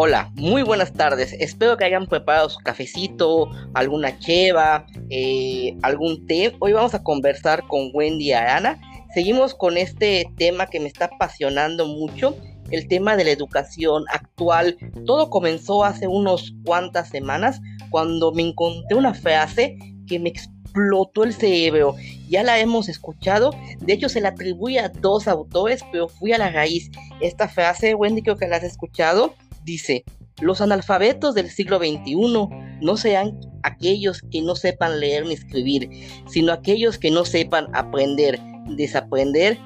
Hola, muy buenas tardes. Espero que hayan preparado su cafecito, alguna cheva, eh, algún té. Hoy vamos a conversar con Wendy Arana. Seguimos con este tema que me está apasionando mucho, el tema de la educación actual. Todo comenzó hace unos cuantas semanas cuando me encontré una frase que me explotó el cerebro. Ya la hemos escuchado. De hecho, se la atribuye a dos autores, pero fui a la raíz. Esta frase, Wendy, creo que la has escuchado Dice, los analfabetos del siglo XXI no sean aquellos que no sepan leer ni escribir, sino aquellos que no sepan aprender, desaprender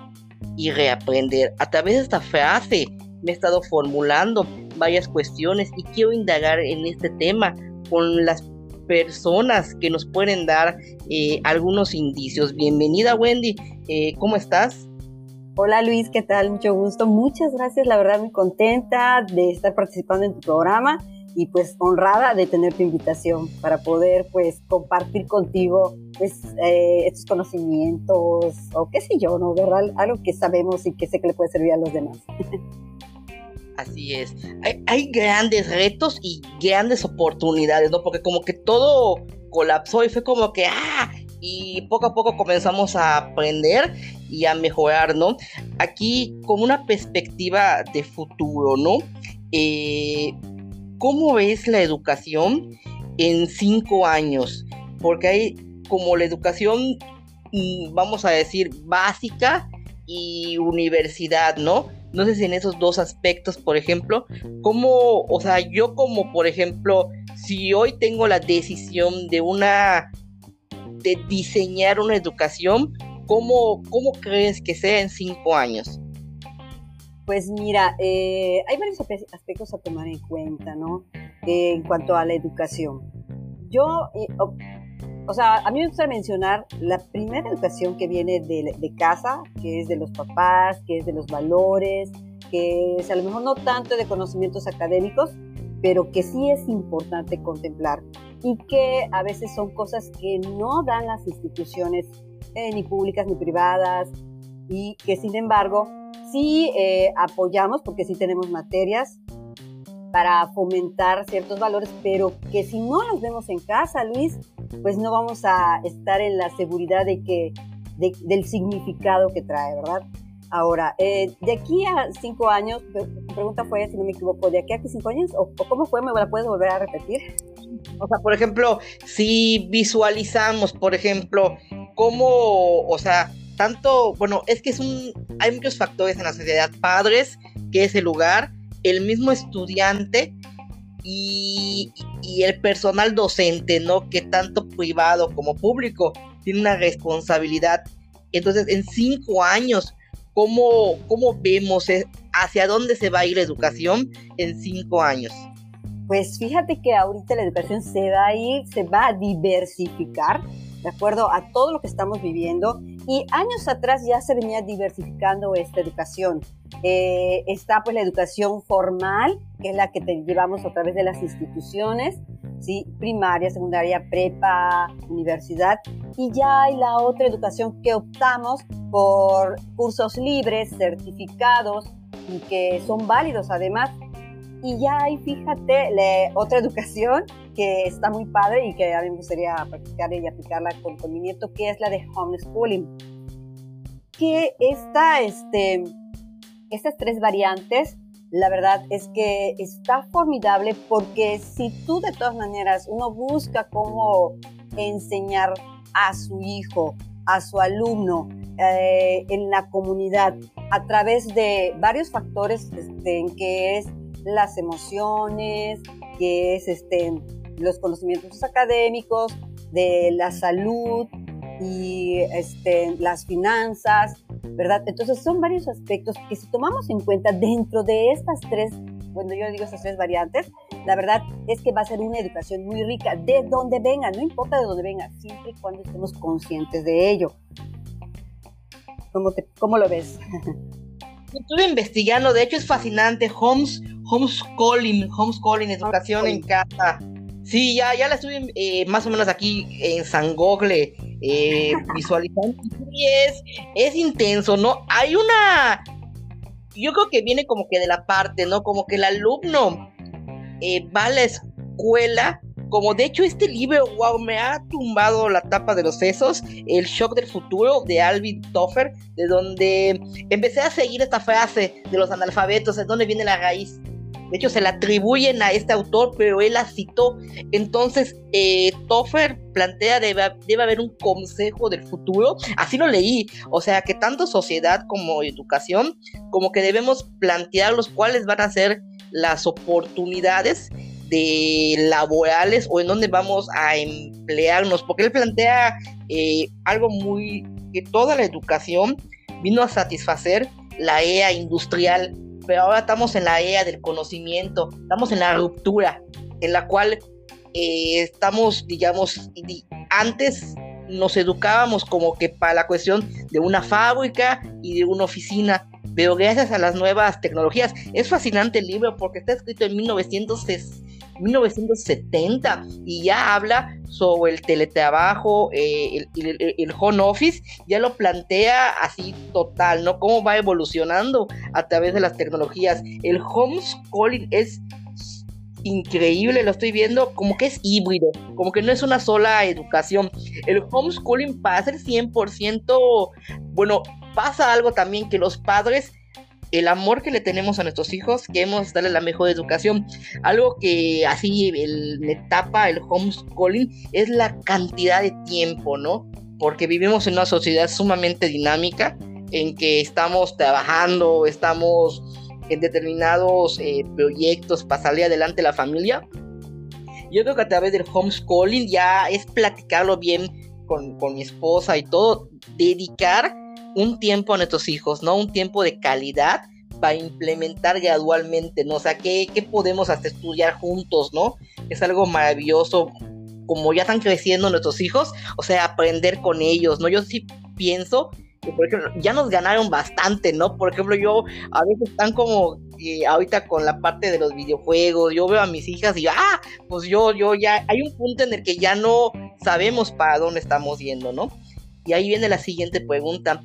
y reaprender. A través de esta frase me he estado formulando varias cuestiones y quiero indagar en este tema con las personas que nos pueden dar eh, algunos indicios. Bienvenida Wendy, eh, ¿cómo estás? Hola Luis, ¿qué tal? Mucho gusto. Muchas gracias, la verdad muy contenta de estar participando en tu programa y pues honrada de tener tu invitación para poder pues compartir contigo pues eh, estos conocimientos o qué sé yo, ¿no? ¿Verdad? Algo que sabemos y que sé que le puede servir a los demás. Así es. Hay, hay, grandes retos y grandes oportunidades, ¿no? Porque como que todo colapsó y fue como que, ah, y poco a poco comenzamos a aprender y a mejorar, ¿no? Aquí con una perspectiva de futuro, ¿no? Eh, ¿Cómo ves la educación en cinco años? Porque hay como la educación, mm, vamos a decir, básica y universidad, ¿no? No sé si en esos dos aspectos, por ejemplo, ¿cómo, o sea, yo como, por ejemplo, si hoy tengo la decisión de una de diseñar una educación, ¿cómo, cómo crees que sea en cinco años? Pues mira, eh, hay varios aspectos a tomar en cuenta, ¿no? en cuanto a la educación. Yo, eh, o, sea, a mí me gusta mencionar la primera educación que viene de, de, casa, que es de los papás, que es de los valores, que es a lo mejor no tanto de conocimientos académicos, pero que sí es importante contemplar y que a veces son cosas que no dan las instituciones eh, ni públicas ni privadas y que sin embargo sí eh, apoyamos porque sí tenemos materias para fomentar ciertos valores, pero que si no los vemos en casa, Luis, pues no vamos a estar en la seguridad de que, del significado que trae, ¿verdad? Ahora, eh, de aquí a cinco años, la pregunta fue, si no me equivoco, ¿de aquí a cinco años? ¿O, o cómo fue? ¿Me la puedes volver a repetir? O sea, por ejemplo, si visualizamos, por ejemplo, cómo, o sea, tanto, bueno, es que es un, hay muchos factores en la sociedad, padres, que es el lugar, el mismo estudiante y, y el personal docente, ¿no? Que tanto privado como público tiene una responsabilidad. Entonces, en cinco años, ¿cómo, cómo vemos eh, hacia dónde se va a ir la educación en cinco años? Pues fíjate que ahorita la educación se va a ir, se va a diversificar de acuerdo a todo lo que estamos viviendo y años atrás ya se venía diversificando esta educación. Eh, está pues la educación formal, que es la que te llevamos a través de las instituciones, ¿sí? primaria, secundaria, prepa, universidad, y ya hay la otra educación que optamos por cursos libres, certificados y que son válidos además y ya hay, fíjate, otra educación que está muy padre y que a mí me gustaría practicar y aplicarla con, mi nieto, que es la de homeschooling. Que esta, este, estas tres variantes, la verdad es que está formidable porque si tú de todas maneras uno busca cómo enseñar a su hijo, a su alumno eh, en la comunidad a través de varios factores este, que es las emociones, que es este, los conocimientos académicos, de la salud y este, las finanzas, ¿verdad? Entonces son varios aspectos que si tomamos en cuenta dentro de estas tres, bueno, yo digo estas tres variantes, la verdad es que va a ser una educación muy rica de donde venga, no importa de dónde venga, siempre y cuando estemos conscientes de ello. ¿Cómo, te, cómo lo ves? Estuve investigando, de hecho es fascinante, homes, homeschooling, homeschooling, educación en casa. Sí, ya, ya la estuve eh, más o menos aquí en San Gogle eh, visualizando. Y es, es intenso, ¿no? Hay una. Yo creo que viene como que de la parte, ¿no? Como que el alumno eh, va a la escuela como de hecho este libro, wow, me ha tumbado la tapa de los sesos, El shock del futuro de Alvin Toffer, de donde empecé a seguir esta frase de los analfabetos, de dónde viene la raíz. De hecho, se la atribuyen a este autor, pero él la citó. Entonces, eh, Toffer plantea debe, debe haber un consejo del futuro. Así lo leí. O sea, que tanto sociedad como educación, como que debemos plantear los cuáles van a ser las oportunidades de laborales o en dónde vamos a emplearnos, porque él plantea eh, algo muy que toda la educación vino a satisfacer la EA industrial, pero ahora estamos en la EA del conocimiento, estamos en la ruptura, en la cual eh, estamos, digamos, antes nos educábamos como que para la cuestión de una fábrica y de una oficina, pero gracias a las nuevas tecnologías, es fascinante el libro porque está escrito en 1960 1970 y ya habla sobre el teletrabajo, eh, el, home office, ya lo plantea así total, ¿no? Cómo va evolucionando a través de las tecnologías. El homeschooling es increíble, lo estoy viendo, como que es híbrido, como que no es una sola educación. El homeschooling para ser 100%, bueno, pasa algo también que los padres el amor que le tenemos a nuestros hijos, queremos darle la mejor educación. Algo que así el, me tapa el homeschooling es la cantidad de tiempo, ¿no? Porque vivimos en una sociedad sumamente dinámica en que estamos trabajando, estamos en determinados eh, proyectos para salir adelante la familia. Yo creo que a través del homeschooling ya es platicarlo bien con, con mi esposa y todo, dedicar un tiempo a nuestros hijos, ¿no? Un tiempo de calidad para implementar gradualmente, ¿no? O sea, ¿qué, podemos hasta estudiar juntos, ¿no? Es algo maravilloso, como ya están creciendo nuestros hijos, o sea, aprender con ellos, ¿no? Yo sí pienso que, por ejemplo, ya nos ganaron bastante, ¿no? Por ejemplo, yo a veces están como eh, ahorita con la parte de los videojuegos, yo veo a mis hijas y, ah, pues yo, yo ya, hay un punto en el que ya no sabemos para dónde estamos yendo, ¿no? Y ahí viene la siguiente pregunta.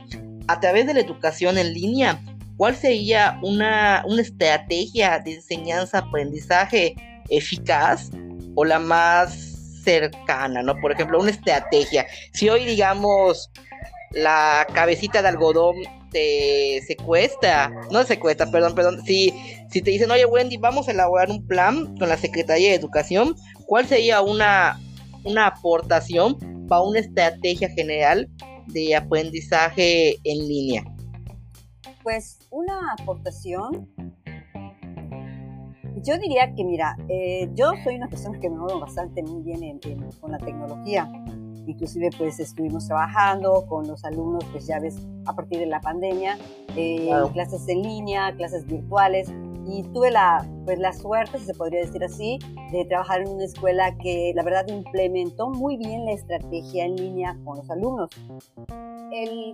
A través de la educación en línea, ¿cuál sería una, estrategia de enseñanza-aprendizaje eficaz o la más cercana, ¿no? Por ejemplo, una estrategia. Si hoy, digamos, la cabecita de algodón te secuestra, no secuestra, perdón, perdón, si, si te dicen, oye Wendy, vamos a elaborar un plan con la Secretaría de Educación, ¿cuál sería una, una aportación para una estrategia general de aprendizaje en línea? Pues una aportación, yo diría que mira, eh, yo soy una persona que me muevo bastante muy bien con la tecnología. Inclusive pues estuvimos trabajando con los alumnos, pues ya ves, a partir de la pandemia, eh, clases en línea, clases virtuales y tuve la, pues, la suerte, si se podría decir así, de trabajar en una escuela que la verdad implementó muy bien la estrategia en línea con los alumnos. El,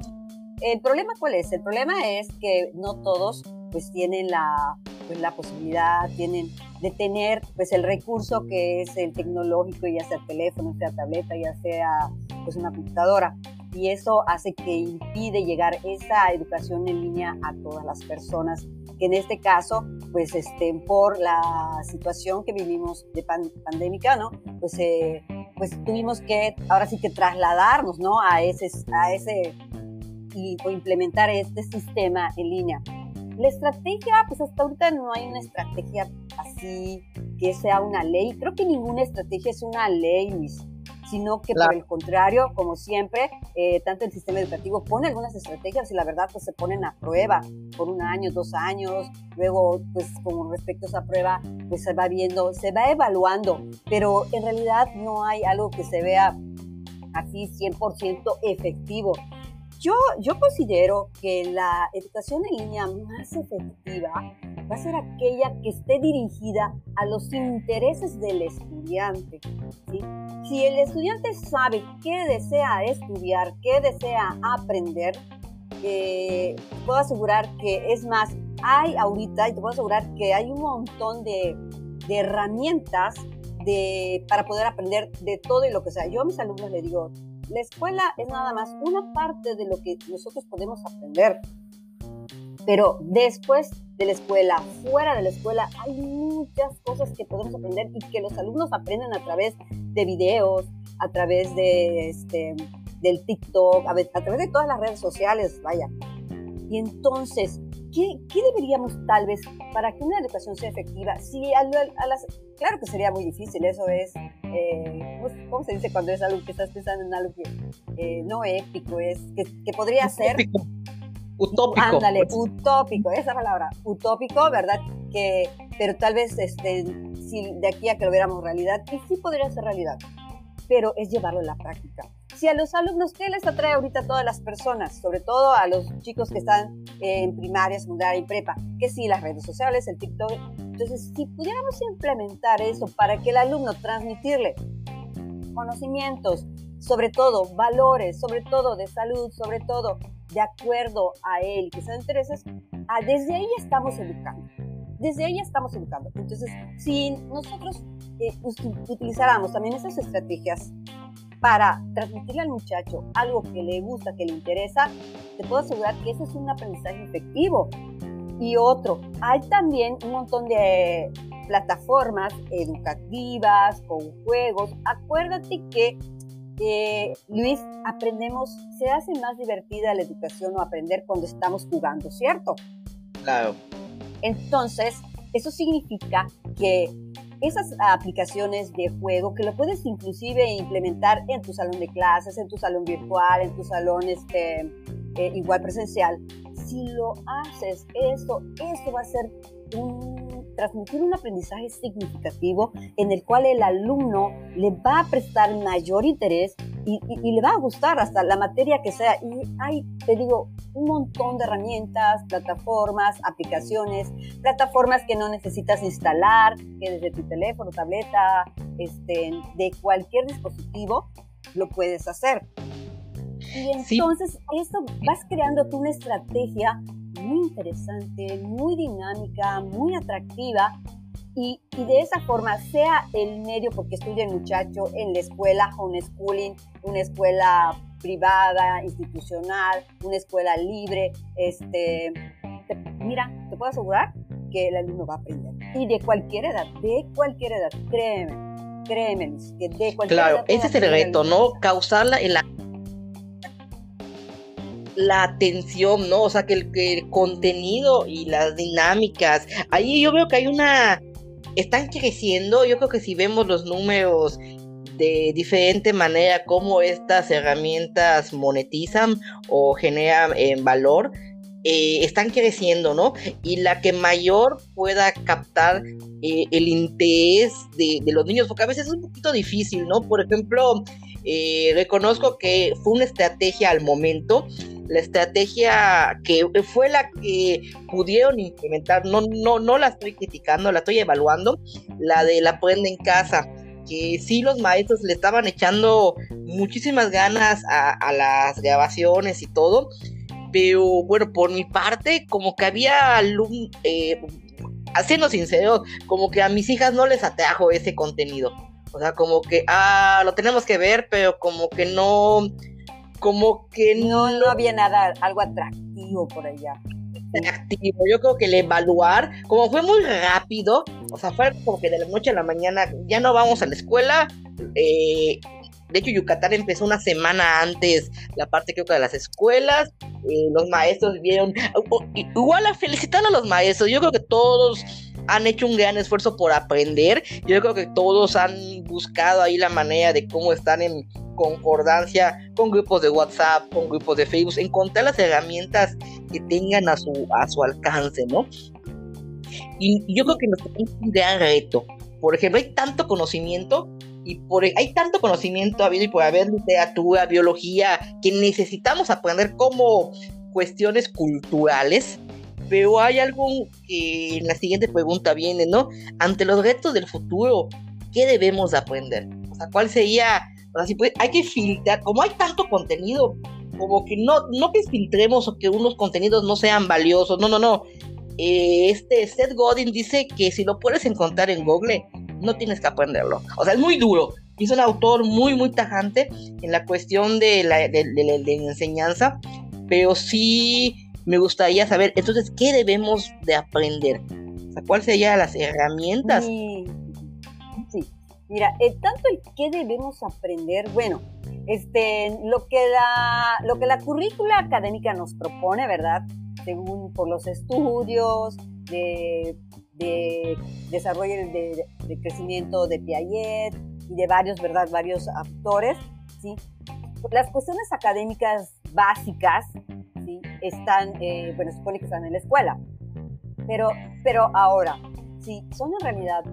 el problema cuál es? El problema es que no todos pues tienen la, pues, la posibilidad, tienen de tener pues el recurso que es el tecnológico, ya sea teléfono, sea tableta, ya sea pues una computadora. Y eso hace que impide llegar esa educación en línea a todas las personas que en este caso, pues este, por la situación que vivimos de pandémica, ¿no? Pues, eh, pues tuvimos que, ahora sí que trasladarnos, ¿no? A ese, a ese y, o implementar este sistema en línea. La estrategia, pues hasta ahorita no hay una estrategia así que sea una ley. Creo que ninguna estrategia es una ley, Luis sino que por el contrario, como siempre, eh, tanto el sistema educativo pone algunas estrategias y la verdad pues se ponen a prueba por un año, dos años, luego pues con respecto a esa prueba pues se va viendo, se va evaluando, pero en realidad no hay algo que se vea así 100% efectivo. Yo, considero que la educación en línea más efectiva va a ser aquella que esté dirigida a los intereses del estudiante. Si el estudiante sabe qué desea estudiar, qué desea aprender, eh, puedo asegurar que es más, hay ahorita, y te puedo asegurar que hay un montón de, herramientas para poder aprender de todo y lo que sea. Yo a mis alumnos les digo, la escuela es nada más una parte de lo que nosotros podemos aprender, pero después de la escuela, fuera de la escuela, hay muchas cosas que podemos aprender y que los alumnos aprenden a través de videos, a través de este, del TikTok, a, a través de todas las redes sociales, vaya. Y entonces, ¿qué, ¿qué, deberíamos tal vez para que una educación sea efectiva? Si a, las, claro que sería muy difícil, eso es, eh, ¿cómo se dice cuando es algo que estás pensando en algo que eh, no épico, es que, que podría ser... Utópico. Ándale, utópico, esa palabra, utópico, ¿verdad? Que, pero tal vez este, si de aquí a que lo viéramos realidad, que sí podría ser realidad, pero es llevarlo a la práctica. Si a los alumnos, ¿qué les atrae ahorita a todas las personas? Sobre todo a los chicos que están en primaria, secundaria y prepa, que sí, las redes sociales, el TikTok. Entonces, si pudiéramos implementar eso para que el alumno transmitirle conocimientos, sobre todo valores, sobre todo de salud, sobre todo de acuerdo a él, que sean intereses, ah, desde ahí estamos educando. Desde ahí estamos educando. Entonces, si nosotros eh, utilizáramos también esas estrategias para transmitirle al muchacho algo que le gusta, que le interesa, te puedo asegurar que ese es un aprendizaje efectivo. Y otro, hay también un montón de plataformas educativas, con juegos. Acuérdate que eh, Luis, aprendemos, se hace más divertida la educación o aprender cuando estamos jugando, ¿cierto? Claro. Entonces, eso significa que esas aplicaciones de juego que lo puedes inclusive implementar en tu salón de clases, en tu salón virtual, en tu salón este, eh, igual presencial, si lo haces, eso, eso va a ser un transmitir un aprendizaje significativo en el cual el alumno le va a prestar mayor interés y, le va a gustar hasta la materia que sea. Y hay, te digo, un montón de herramientas, plataformas, aplicaciones, plataformas que no necesitas instalar, que desde tu teléfono, tableta, este, de cualquier dispositivo, lo puedes hacer. Y entonces, eso vas creando tú una estrategia muy interesante, muy dinámica, muy atractiva y, y, de esa forma, sea el medio porque estudia el muchacho en la escuela homeschooling, una escuela privada, institucional, una escuela libre, este, mira, te puedo asegurar que el alumno va a aprender. Y de cualquier edad, de cualquier edad, créeme, créeme, que de cualquier claro, edad. Claro, ese es el reto, ¿no? Causarla en la la atención, ¿no? O sea, que el, contenido y las dinámicas, ahí yo veo que hay una, están creciendo, yo creo que si vemos los números de diferente manera cómo estas herramientas monetizan o generan eh, valor, eh, están creciendo, ¿no? Y la que mayor pueda captar eh, el interés de, de, los niños, porque a veces es un poquito difícil, ¿no? Por ejemplo, reconozco que fue una estrategia al momento la estrategia que fue la que pudieron implementar, no, no, no la estoy criticando, la estoy evaluando, la de la aprende en casa, que sí los maestros le estaban echando muchísimas ganas a, las grabaciones y todo, pero bueno, por mi parte, como que había alumnos, eh, siendo sincero, como que a mis hijas no les atrajo ese contenido. O sea, como que, ah, lo tenemos que ver, pero como que no, como que no, no había nada, algo atractivo por allá. Atractivo, yo creo que el evaluar, como fue muy rápido, o sea, fue como que de la noche a la mañana ya no vamos a la escuela. Eh, de hecho, Yucatán empezó una semana antes la parte creo que de las escuelas. Eh, los maestros vieron, igual a felicitar a los maestros, yo creo que todos han hecho un gran esfuerzo por aprender. Yo creo que todos han buscado ahí la manera de cómo están en concordancia con grupos de WhatsApp, con grupos de Facebook, encontrar las herramientas que tengan a su, a su alcance, ¿no? Y, yo creo que nos tenemos un gran reto. Por ejemplo, hay tanto conocimiento y por, hay tanto conocimiento habido y por haber literatura, biología, que necesitamos aprender como cuestiones culturales. Pero hay algo que en la siguiente pregunta viene, ¿no? Ante los retos del futuro, ¿qué debemos aprender? O sea, ¿cuál sería Así pues, hay que filtrar, como hay tanto contenido, como que no, no que filtremos o que unos contenidos no sean valiosos, no, no, no. Eh, este Seth Godin dice que si lo puedes encontrar en Google, no tienes que aprenderlo. O sea, es muy duro. Es un autor muy, muy tajante en la cuestión de la, de, de, enseñanza, pero sí me gustaría saber, entonces, ¿qué debemos de aprender? O sea, ¿cuáles serían las herramientas? Sí, sí. Mira, eh, tanto el qué debemos aprender, bueno, este, lo que la, lo que la currícula académica nos propone, ¿verdad? Según por los estudios de, de desarrollo de, de, crecimiento de Piaget y de varios, ¿verdad? Varios autores, ¿sí? Las cuestiones académicas básicas, ¿sí? Están, eh, bueno, supone que están en la escuela, pero, pero ahora, sí, son en realidad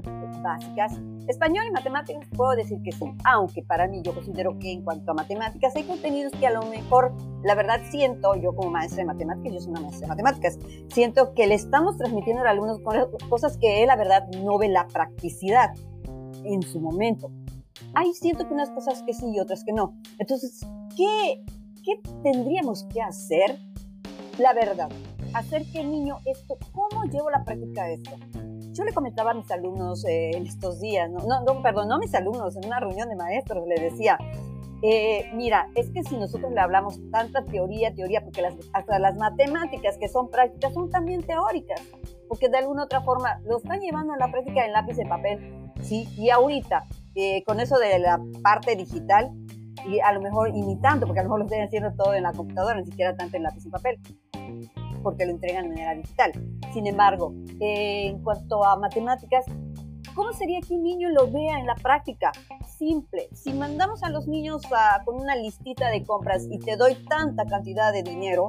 básicas. Español y matemáticas puedo decir que sí, aunque para mí yo considero que en cuanto a matemáticas hay contenidos que a lo mejor, la verdad siento, yo como maestra de matemáticas, yo soy una maestra de matemáticas, siento que le estamos transmitiendo a algunos cosas que la verdad, no ve la practicidad en su momento. Ahí siento que unas cosas que sí y otras que no. Entonces, ¿qué, qué tendríamos que hacer? La verdad, hacer que el niño esto, ¿cómo llevo la práctica de esto? Yo le comentaba a mis alumnos eh, en estos días, no, no, perdón, no a mis alumnos, en una reunión de maestros le decía, eh, mira, es que si nosotros le hablamos tanta teoría, teoría, porque las, hasta las matemáticas que son prácticas son también teóricas, porque de alguna otra forma lo están llevando a la práctica en lápiz de papel, ¿sí? Y ahorita, eh, con eso de la parte digital, y a lo mejor imitando, porque a lo mejor lo están haciendo todo en la computadora, ni siquiera tanto en lápiz y papel porque lo entregan de manera digital. Sin embargo, eh, en cuanto a matemáticas, ¿cómo sería que un niño lo vea en la práctica? Simple. Si mandamos a los niños con una listita de compras y te doy tanta cantidad de dinero,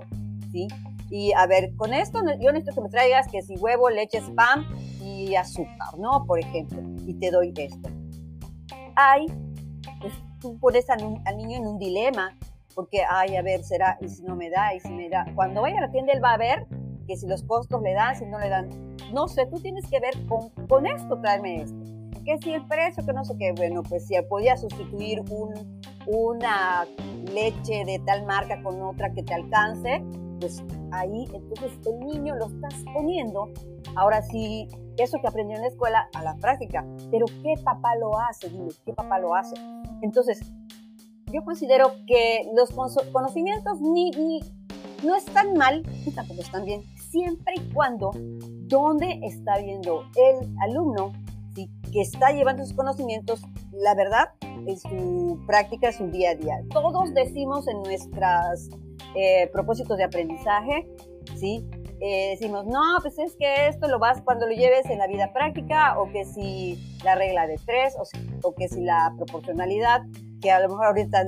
¿sí? Y a ver, con esto yo necesito que me traigas que si huevo, leche, spam y azúcar, ¿no? Por ejemplo, y te doy esto. Hay, pues tú pones al niño en un dilema porque, ay, a ver, será, y si no me da, y si me da. Cuando vaya a la tienda, él va a ver que si los costos le dan, si no le dan. No sé, tú tienes que ver con, con esto, tráeme esto. Que si el precio, que no sé qué, bueno, pues si podía sustituir un, una leche de tal marca con otra que te alcance, pues ahí entonces el niño lo estás poniendo, ahora sí, eso que aprendió en la escuela a la práctica, pero ¿qué papá lo hace? Dime, ¿qué papá lo hace? Entonces, yo considero que los conocimientos ni, no están mal y tampoco están bien, siempre y cuando donde está viendo el alumno ¿sí? que está llevando sus conocimientos, la verdad, en su práctica, en su día a día. Todos decimos en nuestros eh, propósitos de aprendizaje, ¿sí? Eh, decimos, no, pues es que esto lo vas cuando lo lleves en la vida práctica, o que si la regla de tres, o, o que si la proporcionalidad, que a lo mejor ahorita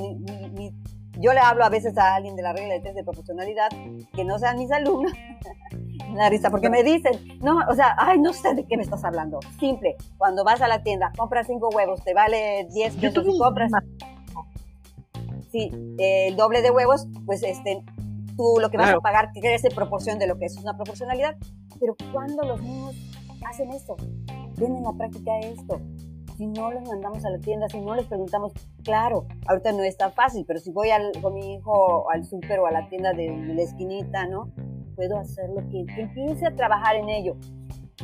yo le hablo a veces a alguien de la regla de test de proporcionalidad, que no sean mis alumnos, la risa, porque me dicen, no, o sea, ay, no sé de qué me estás hablando. Simple, cuando vas a la tienda, compras cinco huevos, te vale 10 pesos y compras. Sí, el doble de huevos, pues este, tú lo que vas a pagar crece en proporción de lo que es una proporcionalidad. Pero cuando los niños hacen esto, vienen a práctica esto, si no los mandamos a la tienda, si no les preguntamos, claro, ahorita no es tan fácil, pero si voy al, con mi hijo al súper o a la tienda de la esquinita, ¿no? Puedo hacerlo, que, que empiece a trabajar en ello.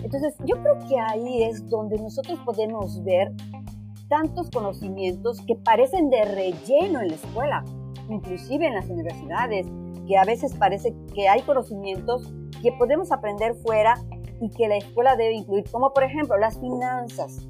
Entonces, yo creo que ahí es donde nosotros podemos ver tantos conocimientos que parecen de relleno en la escuela, inclusive en las universidades, que a veces parece que hay conocimientos que podemos aprender fuera y que la escuela debe incluir, como por ejemplo las finanzas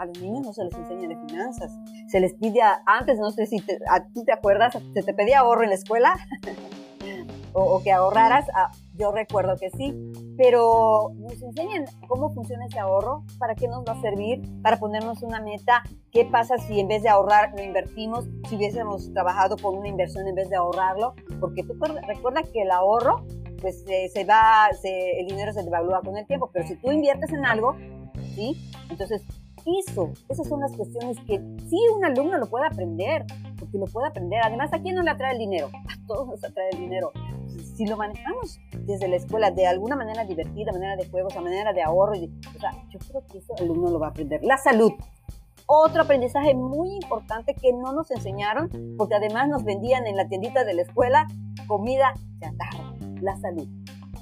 a los niños no se les enseña de finanzas. Se les pide antes, no sé si a ti te acuerdas, se te pedía ahorro en la escuela o, que ahorraras. Ah, yo recuerdo que sí, pero nos enseñan cómo funciona ese ahorro, para qué nos va a servir, para ponernos una meta, qué pasa si en vez de ahorrar lo invertimos, si hubiésemos trabajado con una inversión en vez de ahorrarlo, porque tú recuerda que el ahorro, pues se va, el dinero se devalúa con el tiempo, pero si tú inviertes en algo, ¿sí? Entonces eso, esas son las cuestiones que sí un alumno lo puede aprender, porque lo puede aprender. Además, ¿a quién no le atrae el dinero? A todos nos atrae el dinero. Si lo manejamos desde la escuela de alguna manera divertida, manera de juegos, a manera de ahorro, o sea, yo creo que eso el alumno lo va a aprender. La salud. Otro aprendizaje muy importante que no nos enseñaron, porque además nos vendían en la tiendita de la escuela comida chatarra, la salud.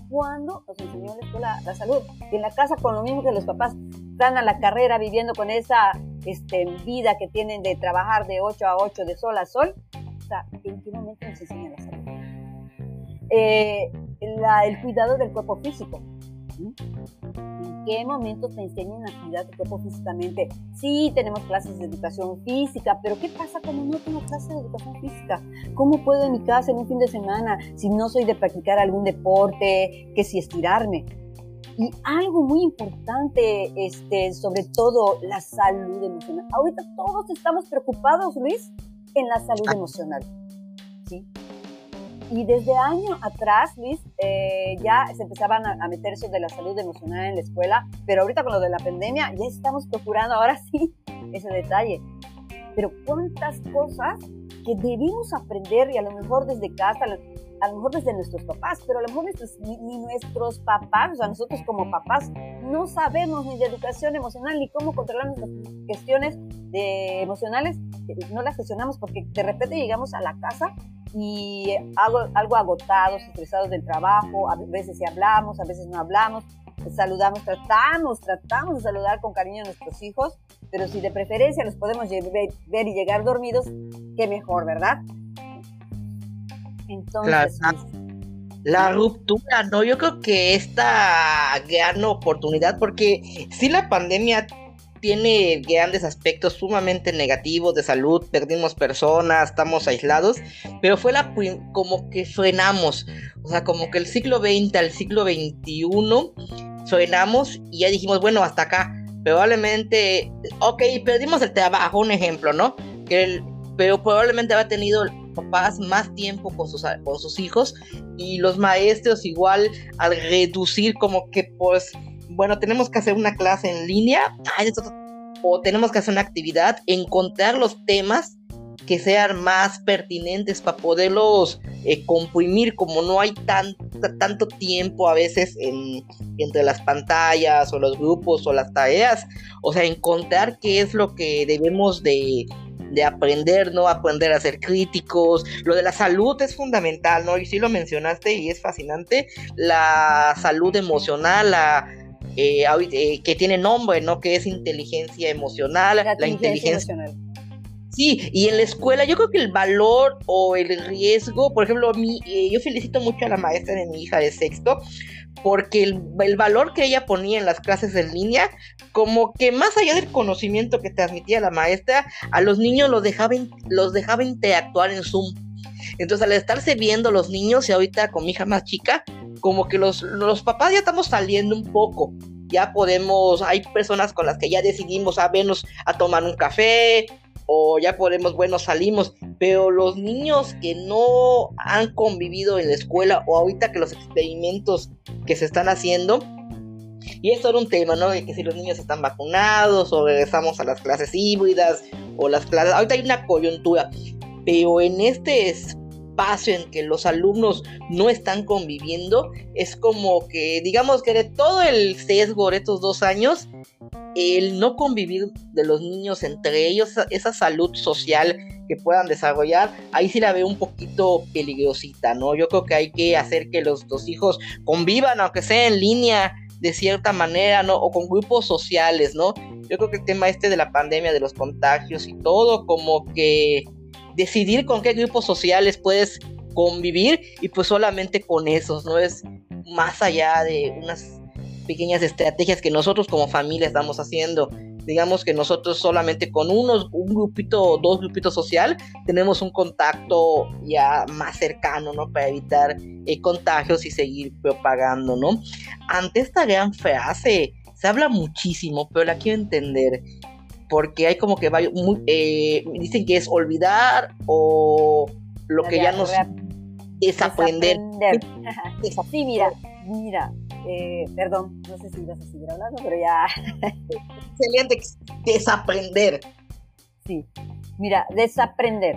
¿Cuándo nos enseñó la escuela la salud? Y en la casa con lo mismo que los papás están a la carrera viviendo con esa este, vida que tienen de trabajar de 8 a 8, de sol a sol, o sea, ¿en qué momento nos enseñan la salud? Eh, el cuidado del cuerpo físico. ¿En qué momentos te enseñan a cuidar tu cuerpo físicamente? Sí, tenemos clases de educación física, pero ¿qué pasa cuando no tengo clases de educación física? ¿Cómo puedo en mi casa en un fin de semana si no soy de practicar algún deporte, que si estirarme? Y algo muy importante, este, sobre todo la salud emocional. Ahorita todos estamos preocupados, Luis, en la salud emocional. ¿sí? Y desde año atrás, Luis, eh, ya se empezaban a, a, meter eso de la salud emocional en la escuela, pero ahorita con lo de la pandemia ya estamos procurando ahora sí ese detalle. Pero cuántas cosas que debimos aprender y a lo mejor desde casa, a lo mejor desde nuestros papás, pero a lo mejor nuestros, ni, ni, nuestros papás, o sea, nosotros como papás, no sabemos ni de educación emocional ni cómo controlar nuestras cuestiones de emocionales, no las gestionamos porque de repente llegamos a la casa y algo, algo agotados, estresados del trabajo, a veces sí hablamos, a veces no hablamos, saludamos, tratamos, tratamos de saludar con cariño a nuestros hijos, pero si de preferencia los podemos ver y llegar dormidos, qué mejor, ¿verdad? Entonces, claro. Pues, la ruptura, ¿no? Yo creo que esta gran oportunidad, porque si la pandemia tiene grandes aspectos sumamente negativos de salud, perdimos personas, estamos aislados, pero fue la como que frenamos, o sea, como que el siglo XX al siglo XXI frenamos y ya dijimos, bueno, hasta acá, probablemente, ok, perdimos el trabajo, un ejemplo, ¿no? Que el, pero probablemente había tenido papás más tiempo con sus, con sus hijos y los maestros igual al reducir como que pues bueno, tenemos que hacer una clase en línea, o tenemos que hacer una actividad, encontrar los temas que sean más pertinentes para poderlos eh, comprimir, como no hay tan, tanto tiempo a veces en, entre las pantallas o los grupos o las tareas, o sea, encontrar qué es lo que debemos de, de aprender, ¿no? Aprender a ser críticos. Lo de la salud es fundamental, ¿no? Y sí lo mencionaste y es fascinante. La salud emocional, la eh, eh, que tiene nombre, ¿no? Que es inteligencia emocional, la, inteligencia, emocional. Sí, y en la escuela yo creo que el valor o el riesgo, por ejemplo, mi, eh, yo felicito mucho a la maestra de mi hija de sexto, porque el, el, valor que ella ponía en las clases en línea, como que más allá del conocimiento que transmitía la maestra, a los niños los dejaba, los dejaba interactuar en Zoom. Entonces, al estarse viendo los niños, y ahorita con mi hija más chica, como que los, los papás ya estamos saliendo un poco. Ya podemos, hay personas con las que ya decidimos a vernos a tomar un café, o ya podemos, bueno, salimos, pero los niños que no han convivido en la escuela o ahorita que los experimentos que se están haciendo, y esto era un tema, ¿no? De que si los niños están vacunados o regresamos a las clases híbridas o las clases, ahorita hay una coyuntura, pero en este espacio en que los alumnos no están conviviendo, es como que, digamos que de todo el sesgo de estos dos años, el no convivir de los niños entre ellos, esa salud social que puedan desarrollar, ahí sí la veo un poquito peligrosita, ¿no? Yo creo que hay que hacer que los dos hijos convivan, aunque sea en línea, de cierta manera, ¿no? O con grupos sociales, ¿no? Yo creo que el tema este de la pandemia, de los contagios y todo, como que decidir con qué grupos sociales puedes convivir y pues solamente con esos, no es más allá de unas pequeñas estrategias que nosotros como familia estamos haciendo. Digamos que nosotros solamente con unos, un grupito, dos grupitos social, tenemos un contacto ya más cercano, ¿no? Para evitar eh, contagios y seguir propagando, ¿no? Ante esta gran frase, se habla muchísimo, pero la quiero entender porque hay como que varios, eh, dicen que es olvidar o lo que ya nos desaprender. Sí, mira, mira, eh, perdón, no sé si vas a seguir hablando, pero ya. Excelente, desaprender. Sí, mira, desaprender.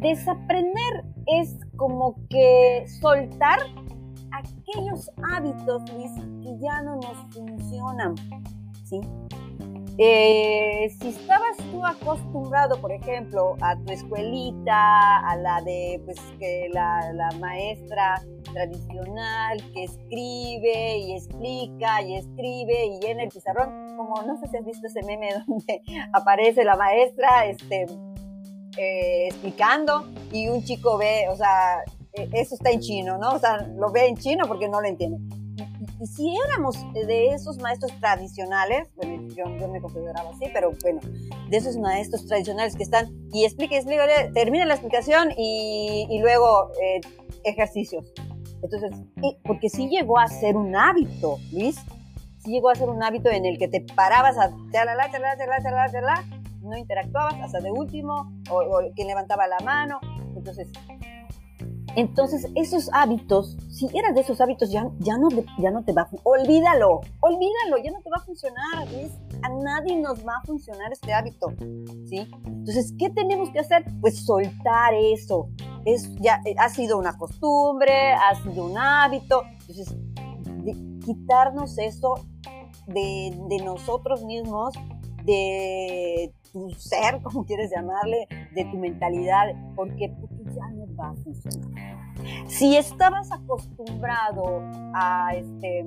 Desaprender es como que soltar aquellos hábitos, que ya no nos funcionan, ¿sí? Eh, si estabas tú acostumbrado, por ejemplo, a tu escuelita, a la de pues que la, la, maestra tradicional que escribe y explica y escribe y llena el pizarrón, como no sé si has visto ese meme donde aparece la maestra este, eh, explicando y un chico ve, o sea, eh, eso está en chino, ¿no? O sea, lo ve en chino porque no lo entiende. Y, si éramos de esos maestros tradicionales, bueno, yo, yo, me consideraba así, pero bueno, de esos maestros tradicionales que están y explique, explique, termina la explicación y, y luego eh, ejercicios. Entonces, porque sí llegó a ser un hábito, Luis, sí llegó a ser un hábito en el que te parabas a chalala, chalala, chalala, chalala, chalala, no interactuabas hasta de último, o, o quien levantaba la mano. Entonces, entonces, esos hábitos, si eras de esos hábitos, ya, ya, no, ya no te va a Olvídalo, olvídalo, ya no te va a funcionar. A nadie nos va a funcionar este hábito. ¿sí? Entonces, ¿qué tenemos que hacer? Pues soltar eso. Es, ya, eh, ha sido una costumbre, ha sido un hábito. Entonces, quitarnos eso de, de nosotros mismos, de tu ser, como quieres llamarle, de tu mentalidad, porque, funcionar. Si estabas acostumbrado a, este,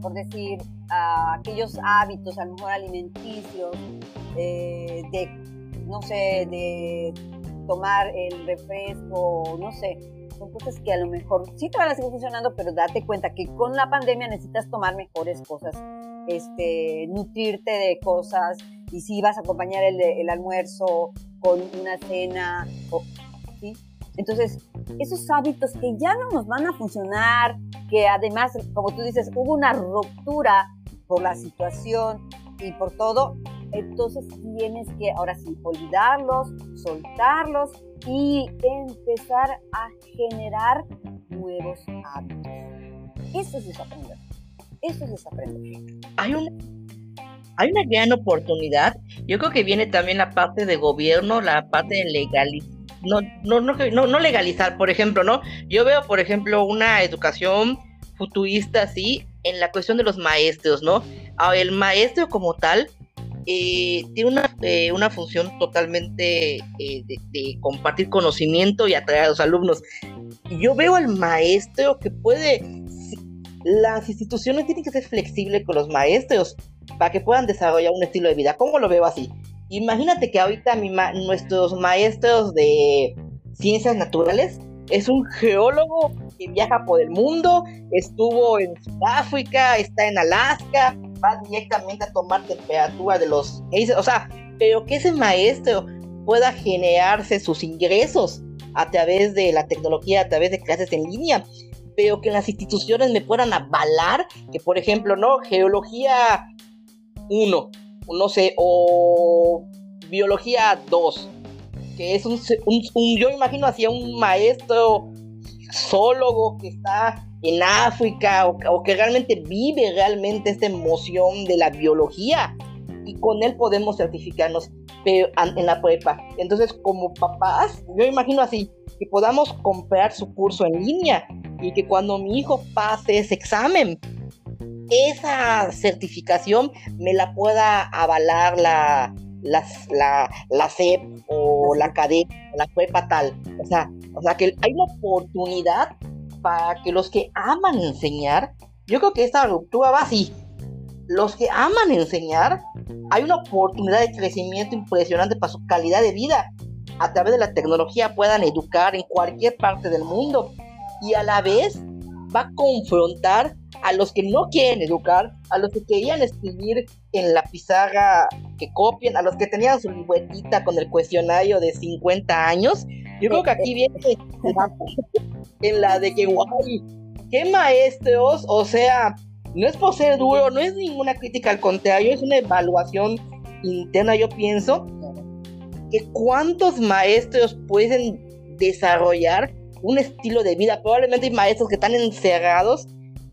por decir, a aquellos hábitos, a lo mejor alimenticios, eh, de, no sé, de tomar el refresco, no sé, son cosas que a lo mejor sí te van a seguir funcionando, pero date cuenta que con la pandemia necesitas tomar mejores cosas, este, nutrirte de cosas, y si vas a acompañar el, el almuerzo con una cena, ¿sí? Entonces, esos hábitos que ya no nos van a funcionar, que además, como tú dices, hubo una ruptura por la situación y por todo, entonces tienes que ahora sí olvidarlos, soltarlos y empezar a generar nuevos hábitos. Eso es desaprender. Eso es desaprender. Hay un hay una gran oportunidad. Yo creo que viene también la parte de gobierno, la parte de legalizar. No, no, no, no, legalizar, por ejemplo, ¿no? Yo veo, por ejemplo, una educación futurista así en la cuestión de los maestros, ¿no? El maestro como tal eh, tiene una, eh, una, función totalmente eh, de, de, compartir conocimiento y atraer a los alumnos. Yo veo al maestro que puede, las instituciones tienen que ser flexibles con los maestros para que puedan desarrollar un estilo de vida. ¿Cómo lo veo así? Imagínate que ahorita mi nuestros maestros de ciencias naturales es un geólogo que viaja por el mundo, estuvo en Sudáfrica, está en Alaska, va directamente a tomar temperatura de los o sea, pero que ese maestro pueda generarse sus ingresos a través de la tecnología, a través de clases en línea, pero que las instituciones me puedan avalar que, por ejemplo, no, geología uno, no sé, o biología 2, que es un, yo imagino hacia un maestro zoólogo que está en África o, que realmente vive realmente esta emoción de la biología y con él podemos certificarnos en la prepa. Entonces, como papás, yo imagino así, que podamos comprar su curso en línea y que cuando mi hijo pase ese examen, esa certificación me la pueda avalar la, la, la, CEP o la CADE o la CUEPA tal. O sea, o sea que hay una oportunidad para que los que aman enseñar, yo creo que esta ruptura va así. Los que aman enseñar, hay una oportunidad de crecimiento impresionante para su calidad de vida. A través de la tecnología puedan educar en cualquier parte del mundo y a la vez va a confrontar a los que no quieren educar, a los que querían escribir en la pizarra que copian, a los que tenían su libretita con el cuestionario de 50 años. Yo creo que aquí viene en la de que, guay, qué maestros, o sea, no es por ser duro, no es ninguna crítica, al contrario, es una evaluación interna, yo pienso, que cuántos maestros pueden desarrollar un estilo de vida. Probablemente hay maestros que están encerrados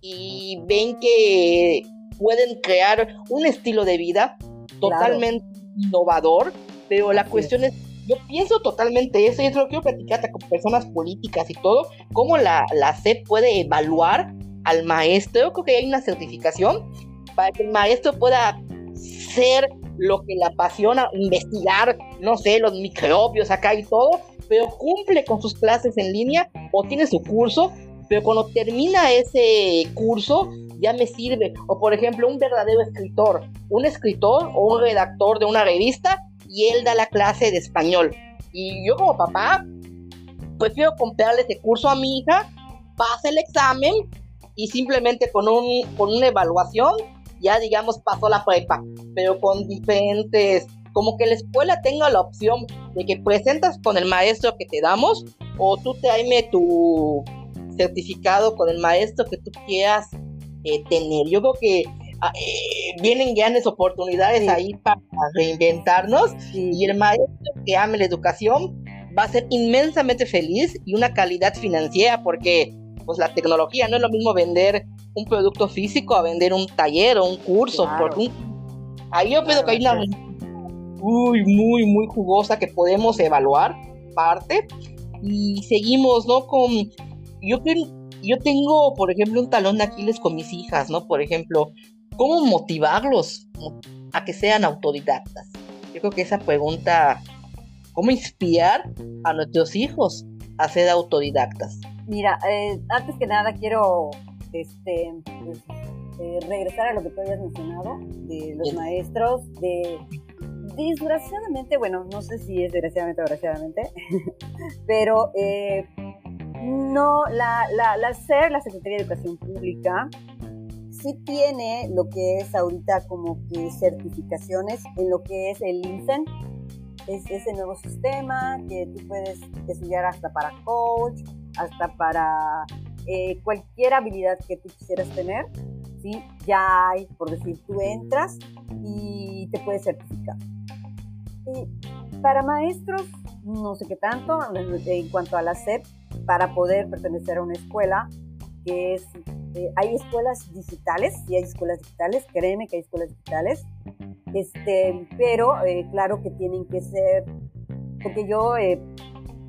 y ven que pueden crear un estilo de vida totalmente innovador, pero la cuestión es, yo pienso totalmente eso y eso lo quiero platicar con personas políticas y todo, cómo la, la SEP puede evaluar al maestro, creo que hay una certificación para que el maestro pueda ser lo que le apasiona, investigar, no sé, los microbios acá y todo, pero cumple con sus clases en línea o tiene su curso, pero cuando termina ese curso ya me sirve. O por ejemplo, un verdadero escritor, un escritor o un redactor de una revista y él da la clase de español. Y yo como papá, prefiero comprarle ese curso a mi hija, pasa el examen y simplemente con, un, con una evaluación ya digamos pasó la prepa, pero con diferentes, como que la escuela tenga la opción de que presentas con el maestro que te damos o tú traeme tu certificado con el maestro que tú quieras eh, tener. Yo creo que ah, eh, vienen grandes oportunidades ahí para reinventarnos y el maestro que ame la educación va a ser inmensamente feliz y una calidad financiera porque pues la tecnología no es lo mismo vender un producto físico a vender un taller o un curso. Ahí yo creo que hay una muy, muy, muy jugosa que podemos evaluar parte y seguimos, ¿no? Con, yo, yo tengo, por ejemplo, un talón de Aquiles con mis hijas, ¿no? Por ejemplo, ¿cómo motivarlos a que sean autodidactas? Yo creo que esa pregunta, ¿cómo inspirar a nuestros hijos a ser autodidactas? Mira, eh, antes que nada quiero este, pues, eh, regresar a lo que tú habías mencionado, de los maestros, de desgraciadamente, bueno, no sé si es desgraciadamente o desgraciadamente, pero eh, no, la, la, la SER, la Secretaría de Educación Pública, sí tiene lo que es ahorita como que certificaciones en lo que es el INSEN, es ese nuevo sistema que tú puedes estudiar hasta para coach, hasta para eh, cualquier habilidad que tú quisieras tener, ¿sí? ya hay, por decir, tú entras y te puedes certificar. para maestros, no sé qué tanto, en cuanto a la SEP, para poder pertenecer a una escuela, que es, eh, hay escuelas digitales, y hay escuelas digitales, créeme que hay escuelas digitales, este, pero eh, claro que tienen que ser, porque yo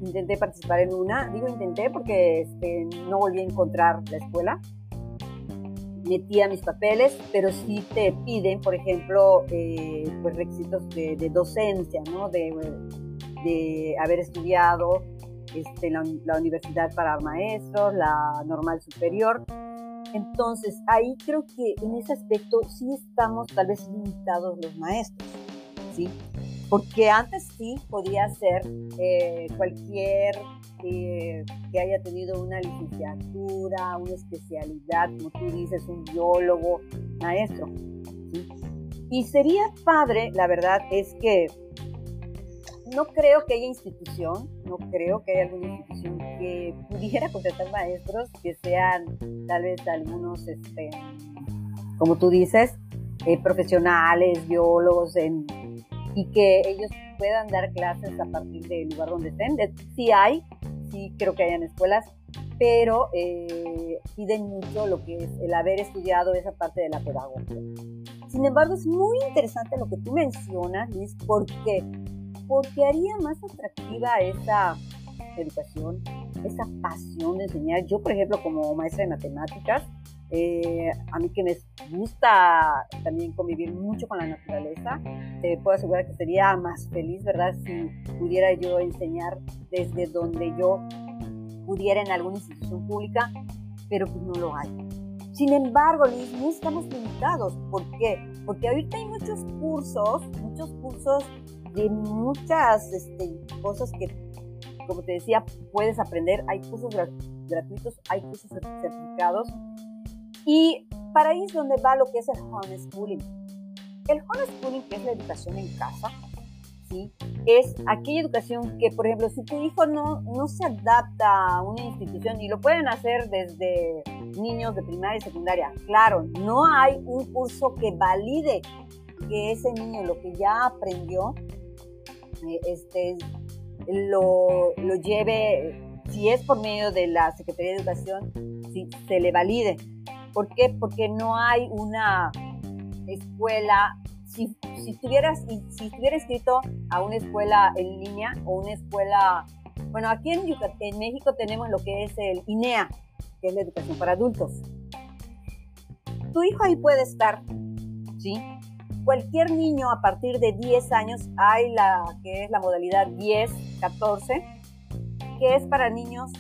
intenté participar en una, digo intenté porque este, no volví a encontrar la escuela, metía mis papeles, pero sí te piden, por ejemplo, eh, pues requisitos de, docencia, ¿no? De, haber estudiado este, la, la, universidad para maestros, la normal superior. Entonces, ahí creo que en ese aspecto sí estamos tal vez limitados los maestros, ¿sí? porque antes sí podía ser eh, cualquier eh, que haya tenido una licenciatura, una especialidad, como tú dices, un biólogo, maestro. Y sería padre, la verdad es que no creo que haya institución, no creo que haya alguna institución que pudiera contratar maestros que sean tal vez algunos, este, como tú dices, eh, profesionales, biólogos y que ellos puedan dar clases a partir del lugar donde estén. Sí hay, sí creo que hay en escuelas, pero eh, piden mucho lo que es el haber estudiado esa parte de la pedagogía. Sin embargo, es muy interesante lo que tú mencionas, Liz, ¿por qué? Porque haría más atractiva esa educación, esa pasión de enseñar. Yo, por ejemplo, como maestra de matemáticas, eh, a mí que me gusta también convivir mucho con la naturaleza, te puedo asegurar que sería más feliz, ¿verdad? Si pudiera yo enseñar desde donde yo pudiera en alguna institución pública, pero pues no lo hay. Sin embargo, Liz, no estamos limitados. ¿Por qué? Porque ahorita hay muchos cursos, muchos cursos de muchas este, cosas que, como te decía, puedes aprender. Hay cursos gratuitos, hay cursos certificados y para ahí es donde va lo que es el homeschooling. El homeschooling, que es la educación en casa, ¿sí? es aquella educación que, por ejemplo, si tu hijo no, no se adapta a una institución, y lo pueden hacer desde niños de primaria y secundaria, claro, no hay un curso que valide que ese niño lo que ya aprendió, eh, este, lo, lo lleve, si es por medio de la Secretaría de Educación, si se le valide ¿Por qué? Porque no hay una escuela, si, si, estuvieras, si inscrito a una escuela en línea o una escuela, bueno, aquí en, en México tenemos lo que es el INEA, que es la educación para adultos. Tu hijo ahí puede estar, ¿sí? Cualquier niño a partir de 10 años, hay la que es la modalidad 10, 14, que es para niños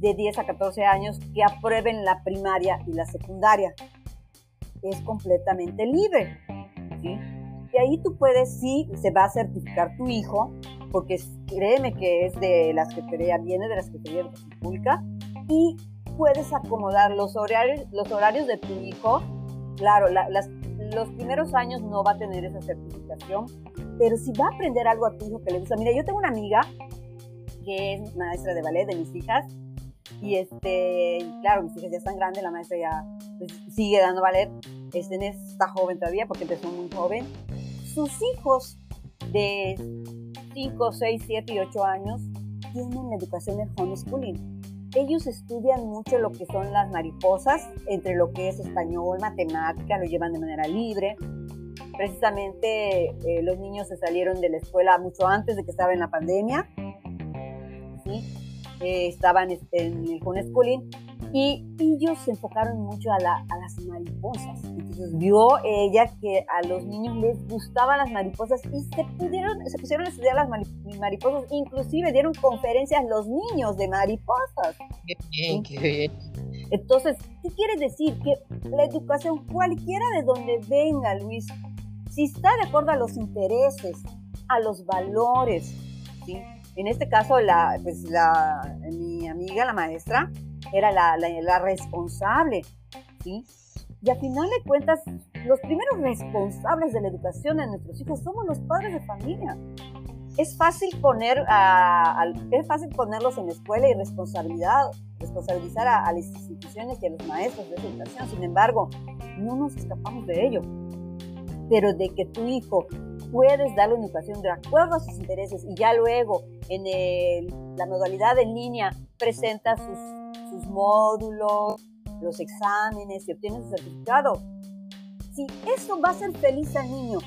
de 10 a 14 años que aprueben la primaria y la secundaria. Es completamente libre. Y ahí tú puedes, sí, se va a certificar tu hijo, porque créeme que es de la Secretaría, viene de la Secretaría de Educación Pública, y puedes acomodar los horarios, los horarios de tu hijo. Claro, los primeros años no va a tener esa certificación, pero si va a aprender algo a tu hijo que le gusta. Mira, yo tengo una amiga que es maestra de ballet de mis hijas, y este, claro, mis hijas ya están grandes, la maestra ya pues, sigue dando ballet, este, está joven todavía porque empezó muy joven. Sus hijos de 5, 6, 7 y 8 años tienen la educación en homeschooling. Ellos estudian mucho lo que son las mariposas, entre lo que es español, matemática, lo llevan de manera libre. Precisamente eh, los niños se salieron de la escuela mucho antes de que estaba en la pandemia. ¿sí? Eh, estaban en el homeschooling y ellos se enfocaron mucho a, las mariposas. Entonces vio ella que a los niños les gustaban las mariposas y se, pudieron, se pusieron a estudiar las mariposas. Inclusive dieron conferencias los niños de mariposas. Qué bien, qué bien. Entonces, ¿qué quiere decir? Que la educación, cualquiera de donde venga, Luis, si está de acuerdo a los intereses, a los valores, ¿sí? En este caso, la, pues la, mi amiga, la maestra, era la, la, responsable, ¿sí? Y al final de cuentas, los primeros responsables de la educación de nuestros hijos somos los padres de familia. Es fácil poner a, es fácil ponerlos en la escuela y responsabilidad, responsabilizar a, a, las instituciones y a los maestros de educación. Sin embargo, no nos escapamos de ello. Pero de que tu hijo puedes darle una educación de acuerdo a sus intereses y ya luego en la modalidad en línea presenta sus módulos, los exámenes y obtiene su certificado. Si eso va a hacer feliz al niño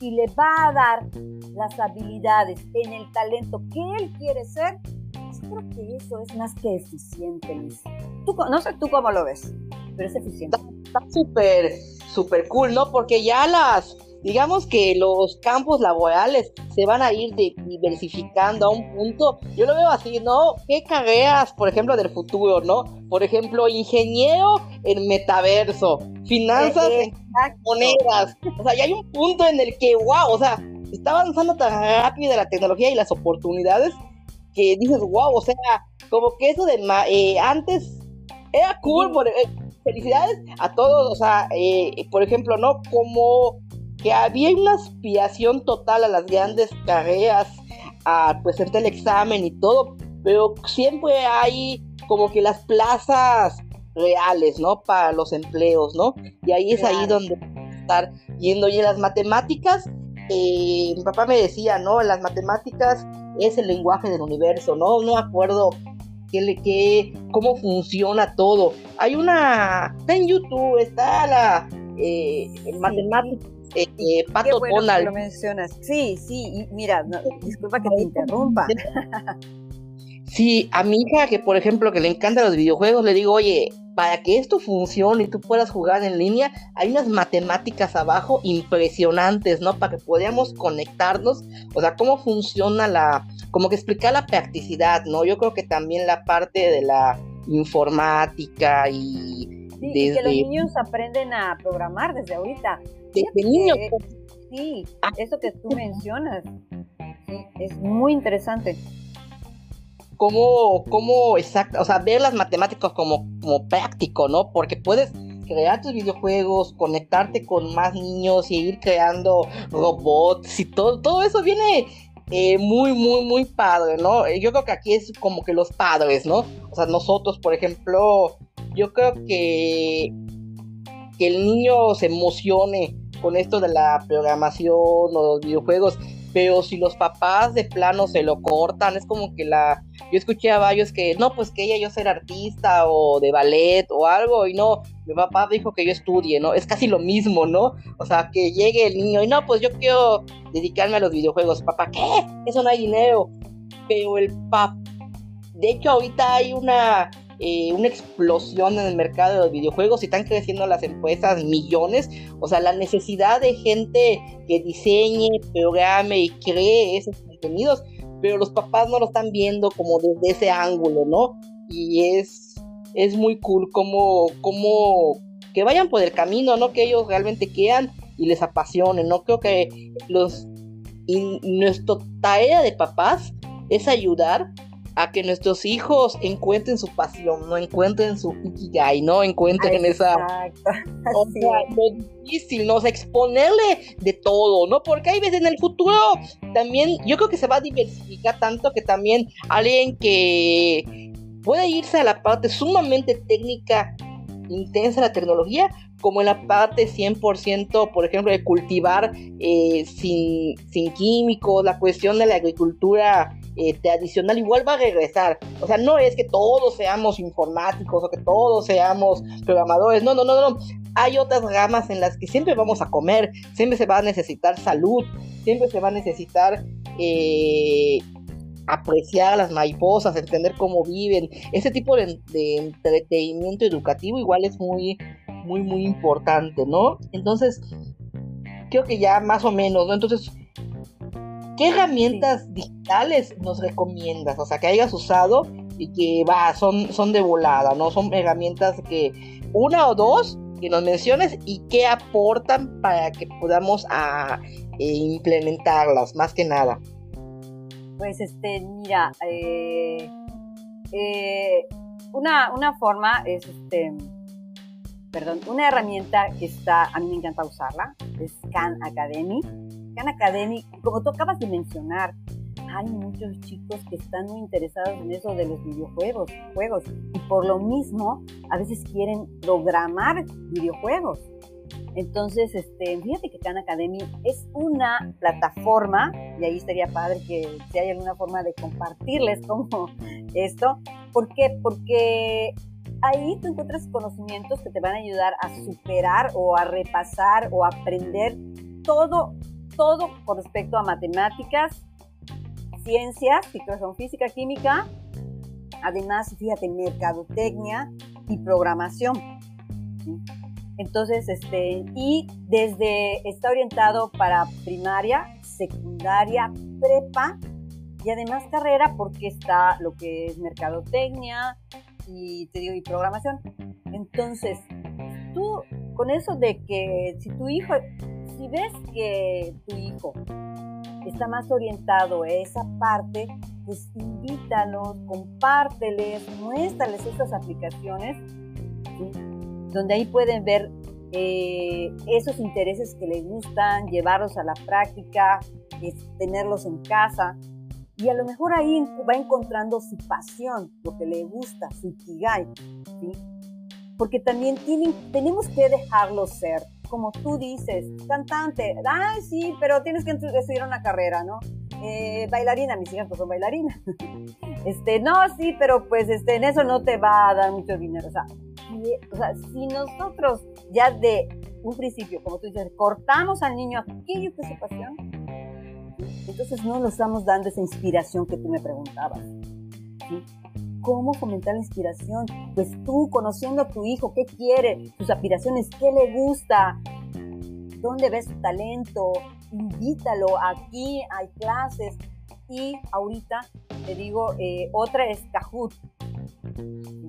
y le va a dar las habilidades en el talento que él quiere ser, pues creo que eso es más que eficiente, Luis. Tú, no sé tú cómo lo ves, pero es eficiente. Está súper, súper cool, ¿no? Porque ya las digamos que los campos laborales se van a ir diversificando a un punto, yo lo veo así, ¿no? ¿Qué carreras, por ejemplo, del futuro, ¿no? Por ejemplo, ingeniero en metaverso, finanzas en monedas. O sea, ya hay un punto en el que, wow, o sea, está avanzando tan rápido la tecnología y las oportunidades que dices, wow, o sea, como que eso de eh, antes era cool, eh, felicidades a todos, o sea, eh, por ejemplo, ¿no? Como que había una aspiración total a las grandes carreras, a pues hacer el examen y todo, pero siempre hay como que las plazas reales, ¿no? Para los empleos, ¿no? Y ahí es ahí donde estar yendo. Y en las matemáticas, eh, mi papá me decía, ¿no? Las matemáticas es el lenguaje del universo, ¿no? No me acuerdo qué, qué, cómo funciona todo. Hay una, está en YouTube, está la eh, matemática eh, eh, Pato bueno lo mencionas. Sí, sí, mira, disculpa que te interrumpa. Sí, a mi hija que por ejemplo que le encantan los videojuegos, le digo, oye, para que esto funcione y tú puedas jugar en línea, hay unas matemáticas abajo impresionantes, ¿no? Para que podamos conectarnos, o sea, cómo funciona la, como que explicar la practicidad, ¿no? Yo creo que también la parte de la informática y... Sí, y que los niños aprenden a programar desde ahorita desde niño. Sí, ah. eso que tú mencionas, es muy interesante. Cómo, cómo, exacto, o sea, ver las matemáticas como, como práctico, ¿no? Porque puedes crear tus videojuegos, conectarte con más niños y ir creando robots y todo, todo eso viene eh, muy, muy, muy padre, ¿no? Yo creo que aquí es como que los padres, ¿no? O sea, nosotros, por ejemplo, yo creo que que el niño se emocione con esto de la programación o los videojuegos, pero si los papás de plano se lo cortan, es como que la... Yo escuché a varios que, no, pues que ella yo ser artista o de ballet o algo, y no, mi papá dijo que yo estudie, ¿no? Es casi lo mismo, ¿no? O sea, que llegue el niño y no, pues yo quiero dedicarme a los videojuegos, papá, ¿qué? Eso no hay dinero. Pero el papá... De hecho, ahorita hay una eh, una explosión en el mercado de los videojuegos están creciendo las empresas millones. O sea, la necesidad de gente que diseñe, programe y cree esos contenidos, pero los papás no lo están viendo como desde ese ángulo, ¿no? Y es, es muy cool como, como que vayan por el camino, ¿no? Que ellos realmente quieran y les apasione, ¿no? Creo que los y nuestra tarea de papás es ayudar a que nuestros hijos encuentren su pasión, no encuentren su ikigai, no encuentren esa o sea, lo difícil, no exponerle de todo, ¿no? Porque hay veces en el futuro también yo creo que se va a diversificar tanto que también alguien que puede irse a la parte sumamente técnica intensa de la tecnología como en la parte 100%, por ejemplo, de cultivar eh, sin, sin químicos, la cuestión de la agricultura eh, tradicional igual va a regresar. O sea, no es que todos seamos informáticos o que todos seamos programadores. No, no, no, no. Hay otras ramas en las que siempre vamos a comer, siempre se va a necesitar salud, siempre se va a necesitar eh, apreciar las mariposas, entender cómo viven. Ese tipo de, de, entretenimiento educativo igual es muy, muy, muy importante, ¿no? Entonces, creo que ya más o menos, ¿no? Entonces, ¿Qué herramientas digitales nos recomiendas? O sea, que hayas usado y que va, son, son de volada, ¿no? Son herramientas que una o dos que nos menciones y qué aportan para que podamos a, ah, eh, implementarlas, más que nada. Pues este, mira, eh, eh, una, una forma es este, perdón, una herramienta que está, a mí me encanta usarla, es Khan Academy Khan Academy, como tú acabas de mencionar, hay muchos chicos que están muy interesados en eso de los videojuegos, juegos, y por lo mismo a veces quieren programar videojuegos. Entonces, este, fíjate que Khan Academy es una plataforma, y ahí estaría padre que si hay alguna forma de compartirles como esto. ¿Por qué? Porque ahí tú encuentras conocimientos que te van a ayudar a superar o a repasar o aprender todo todo con respecto a matemáticas, ciencias, física, química, además, fíjate, mercadotecnia y programación. Entonces, este, y desde, está orientado para primaria, secundaria, prepa y además carrera porque está lo que es mercadotecnia y te digo, y programación. Entonces, tú, con eso de que si tu hijo si ves que tu hijo está más orientado a esa parte, pues invítalos, compárteles, muéstrales estas aplicaciones, donde ahí pueden ver eh, esos intereses que les gustan, llevarlos a la práctica, tenerlos en casa. Y a lo mejor ahí va encontrando su pasión, lo que le gusta, su ikigai, Porque también tienen, tenemos que dejarlo ser como tú dices, cantante, ay, sí, pero tienes que estudiar una carrera, ¿no? Eh, bailarina, mis hijas pues son bailarinas. este, no, sí, pero pues este, en eso no te va a dar mucho dinero. O sea, o sea, si nosotros ya de un principio, como tú dices, cortamos al niño aquello que es su pasión, entonces no le estamos dando esa inspiración que tú me preguntabas. ¿sí? ¿Cómo fomentar la inspiración? Pues tú, conociendo a tu hijo, qué quiere, sus aspiraciones, qué le gusta, dónde ves su talento, invítalo, aquí hay clases. Y ahorita te digo, eh, otra es Kahoot.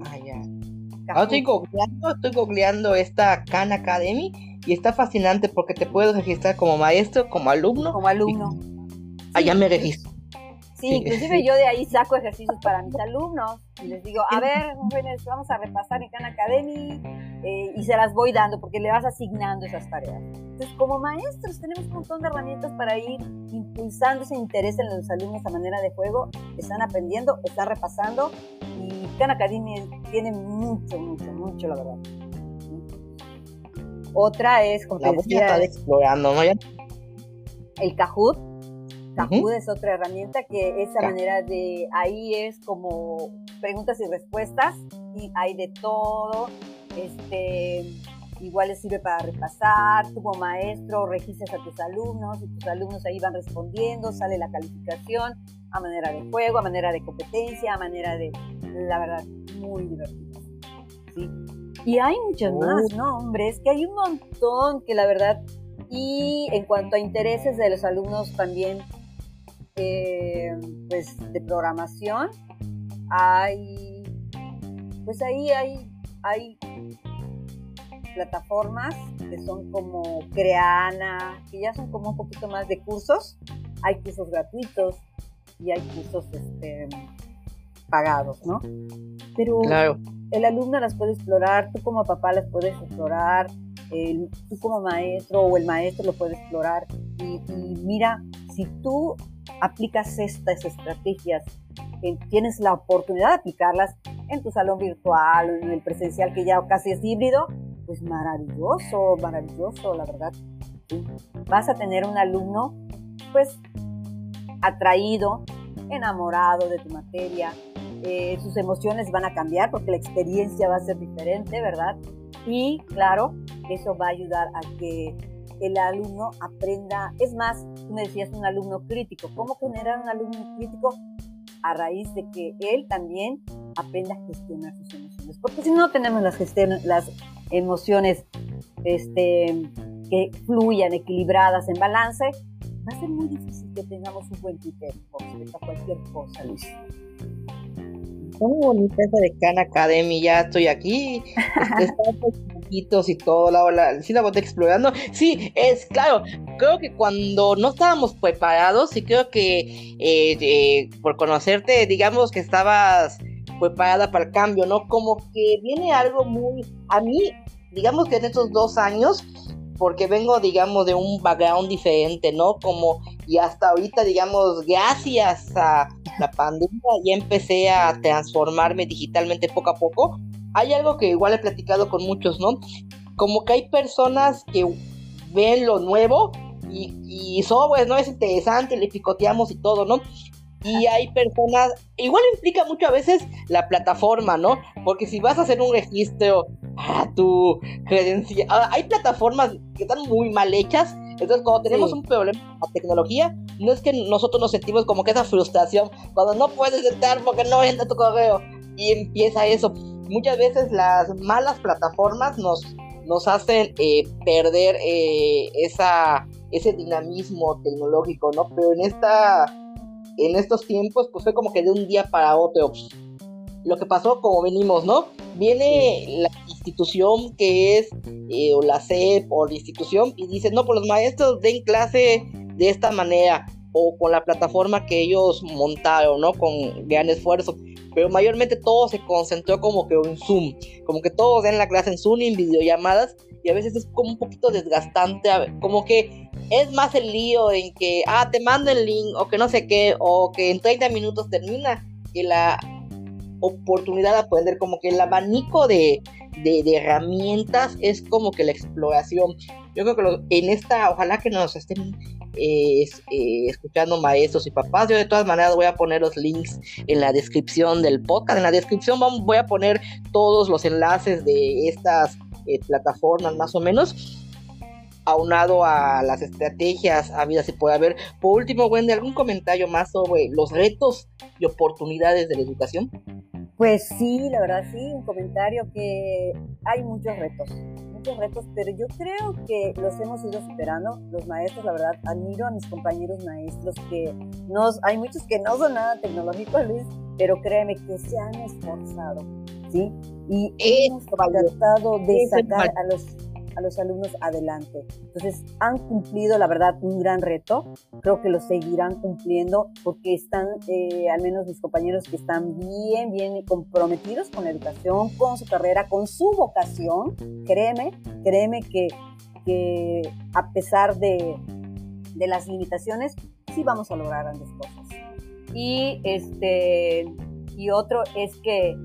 Ah, ya. estoy googleando, estoy googleando esta Khan Academy y está fascinante porque te puedes registrar como maestro, como alumno. Como alumno. Allá me registro. Sí, inclusive yo de ahí saco ejercicios para mis alumnos y les digo, a ver, jóvenes, vamos a repasar en Khan Academy eh, y se las voy dando porque le vas asignando esas tareas. Entonces, como maestros tenemos un montón de herramientas para ir impulsando ese interés en los alumnos a manera de juego, están aprendiendo, están repasando y Khan Academy tiene mucho, mucho, mucho, la verdad. Otra es, como la decía, explorando, ¿no? El Kahoot, Kahoot es otra herramienta que esa manera de, ahí es como preguntas y respuestas y hay de todo. Este, igual les sirve para repasar, tú como maestro registras a tus alumnos y tus alumnos ahí van respondiendo, sale la calificación a manera de juego, a manera de competencia, a manera de, la verdad, muy divertido. ¿sí? Y hay muchos más, ¿no? Hombre, es que hay un montón que la verdad, y en cuanto a intereses de los alumnos también, eh, pues, de programación, hay, pues ahí hay, hay plataformas que son como Creana, que ya son como un poquito más de cursos. Hay cursos gratuitos y hay cursos este, pagados, ¿no? Pero el alumno las puede explorar, tú como papá las puedes explorar, tú como maestro o el maestro lo puede explorar. Y, mira, si tú aplicas estas estrategias, tienes la oportunidad de aplicarlas en tu salón virtual o en el presencial que ya casi es híbrido, pues maravilloso, maravilloso, la verdad. Vas a tener un alumno, pues, atraído, enamorado de tu materia, eh, sus emociones van a cambiar porque la experiencia va a ser diferente, ¿verdad? Y claro, eso va a ayudar a que el alumno aprenda, es más, tú me decías un alumno crítico, ¿cómo generar un alumno crítico? A raíz de que él también aprenda a gestionar sus emociones, porque si no tenemos las, las emociones este, que fluyan, equilibradas, en balance, va a ser muy difícil que tengamos un buen criterio respecto a cualquier cosa, Luis muy bonita esa de Khan Academy, ya estoy aquí, y todo, la, la, sí la voy explorando. Sí, es claro, creo que cuando no estábamos preparados, y creo que eh, eh, por conocerte, digamos que estabas preparada para el cambio, ¿no? Como que viene algo muy, a mí, digamos que en estos dos años, porque vengo, digamos, de un background diferente, ¿no? Como, y hasta ahorita, digamos, gracias a la pandemia, ya empecé a transformarme digitalmente poco a poco. Hay algo que igual he platicado con muchos, ¿no? Como que hay personas que ven lo nuevo y, y pues, ¿no? Es interesante, le picoteamos y todo, ¿no? Y hay personas, igual implica mucho a veces la plataforma, ¿no? Porque si vas a hacer un registro a tu credencial, ah, hay plataformas que están muy mal hechas. Entonces, cuando tenemos un problema con la tecnología, no es que nosotros nos sentimos como que esa frustración cuando no puedes entrar porque no entra tu correo y empieza eso. Muchas veces las malas plataformas nos, nos hacen eh, perder eh, esa, ese dinamismo tecnológico, ¿no? Pero en esta en estos tiempos, pues fue como que de un día para otro. Lo que pasó, como venimos, ¿no? Viene la institución que es, eh, o la CEP, o la institución, y dice, no, pues los maestros den clase de esta manera, o con la plataforma que ellos montaron, ¿no? Con gran esfuerzo. Pero mayormente todo se concentró como que en Zoom, como que todos den la clase en Zoom, en videollamadas, y a veces es como un poquito desgastante, como que es más el lío en que, ah, te mando el link, o que no sé qué, o que en 30 minutos termina, que la oportunidad de aprender, como que el abanico de, de, herramientas es como que la exploración. Yo creo que en esta, ojalá que nos estén eh, eh, escuchando maestros y papás. Yo de todas maneras voy a poner los links en la descripción del podcast. En la descripción voy a poner todos los enlaces de estas eh, plataformas más o menos aunado a las estrategias habidas si puede haber. Por último, Wendy, ¿algún comentario más sobre los retos y oportunidades de la educación? Pues sí, la verdad sí, un comentario que hay muchos retos, muchos retos, pero yo creo que los hemos ido superando. Los maestros, la verdad, admiro a mis compañeros maestros que nos, hay muchos que no son nada tecnológicos, Luis, pero créeme que se han esforzado, ¿sí? Y hemos tratado de sacar a los a los alumnos adelante. Entonces, han cumplido, la verdad, un gran reto. Creo que lo seguirán cumpliendo porque están, eh, al menos mis compañeros que están bien, bien comprometidos con la educación, con su carrera, con su vocación. Créeme, créeme que, que a pesar de, de las limitaciones, sí vamos a lograr grandes cosas. Y, este, y otro es que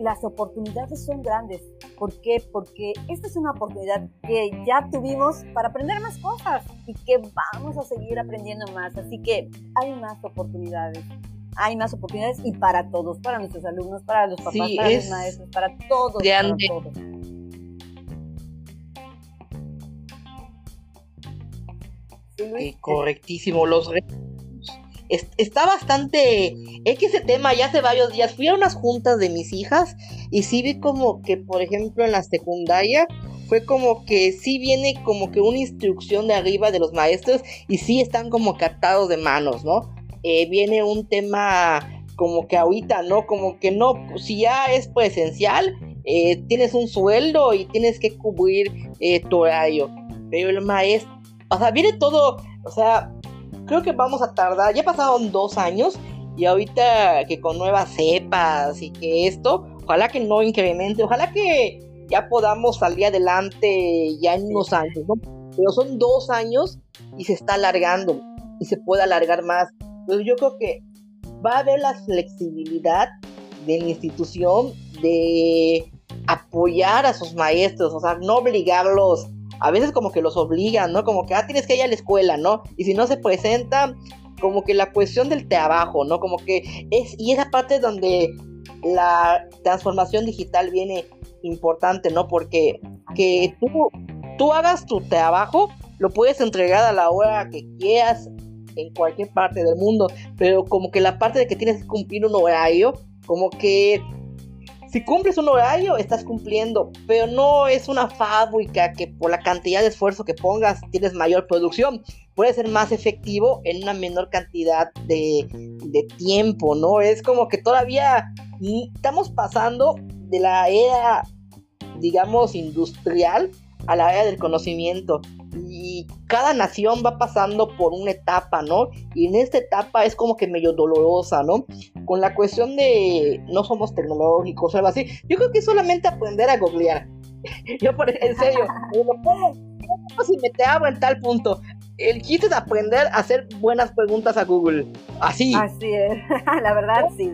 las oportunidades son grandes. ¿Por qué? Porque esta es una oportunidad que ya tuvimos para aprender más cosas y que vamos a seguir aprendiendo más. Así que hay más oportunidades. Hay más oportunidades y para todos, para nuestros alumnos, para los papás, para los maestros, para todos. Para todos. Sí, correctísimo. Los está bastante. Es que ese tema ya hace varios días. Fui a unas juntas de mis hijas y sí vi como que, por ejemplo, en la secundaria fue como que sí viene como que una instrucción de arriba de los maestros y sí están como captados de manos, ¿no? Eh, viene un tema como que ahorita, ¿no? Como que no, si ya es presencial, eh, tienes un sueldo y tienes que cubrir eh, tu horario. Pero el maestro, o sea, viene todo, o sea, creo que vamos a tardar, ya pasaron dos años y ahorita que con nuevas cepas y que esto, ojalá que no incremente, ojalá que ya podamos salir adelante ya en unos años, ¿no? Pero son dos años y se está alargando y se puede alargar más. Entonces yo creo que va a haber la flexibilidad de la institución de apoyar a sus maestros, o sea, no obligarlos, a veces como que los obligan, ¿no? Como que, ah, tienes que ir a la escuela, ¿no? Y si no se presenta, como que la cuestión del trabajo, ¿no? Como que es, y esa parte donde la transformación digital viene importante, ¿no? Porque que tú, tú hagas tu trabajo, lo puedes entregar a la hora que quieras en cualquier parte del mundo, pero como que la parte de que tienes que cumplir un horario, como que si cumples un horario, estás cumpliendo, pero no es una fábrica que por la cantidad de esfuerzo que pongas tienes mayor producción. Puede ser más efectivo en una menor cantidad de, de tiempo, ¿no? Es como que todavía estamos pasando de la era, digamos, industrial a la era del conocimiento y cada nación va pasando por una etapa, ¿no? Y en esta etapa es como que medio dolorosa, ¿no? Con la cuestión de no somos tecnológicos o algo así. Yo creo que solamente aprender a googlear. Yo, por, en serio, ¿cómo, si me te hago en tal punto? El chiste es aprender a hacer buenas preguntas a Google. Así. Así es, la verdad sí.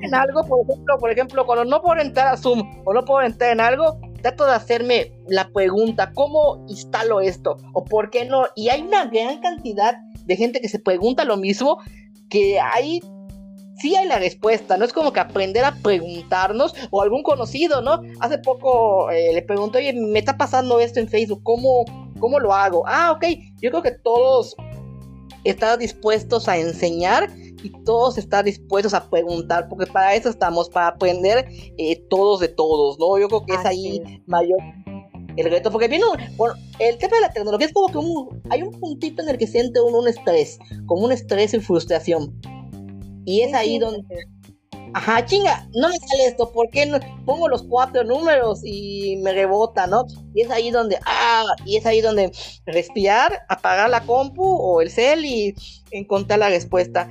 En algo, por ejemplo, por ejemplo, cuando no puedo entrar a Zoom o no puedo entrar en algo, trato de hacerme la pregunta, ¿cómo instalo esto? ¿O por qué no? Y hay una gran cantidad de gente que se pregunta lo mismo, que hay sí hay la respuesta, no es como que aprender a preguntarnos o algún conocido, ¿no? Hace poco eh, le pregunto, oye, me está pasando esto en Facebook, ¿cómo, ¿cómo lo hago? Ah, ok, yo creo que todos están dispuestos a enseñar y todos están dispuestos a preguntar, porque para eso estamos, para aprender eh, todos de todos, ¿no? Yo creo que es ahí mayor el reto, porque viene, bueno, el tema de la tecnología es como que un, hay un puntito en el que siente uno un estrés, como un estrés y frustración. Y es ahí donde ajá, chinga, no me sale esto, ¿por qué no? pongo los cuatro números y me rebota, ¿no? Y es ahí donde, ah, y es ahí donde respirar, apagar la compu o el cel y encontrar la respuesta.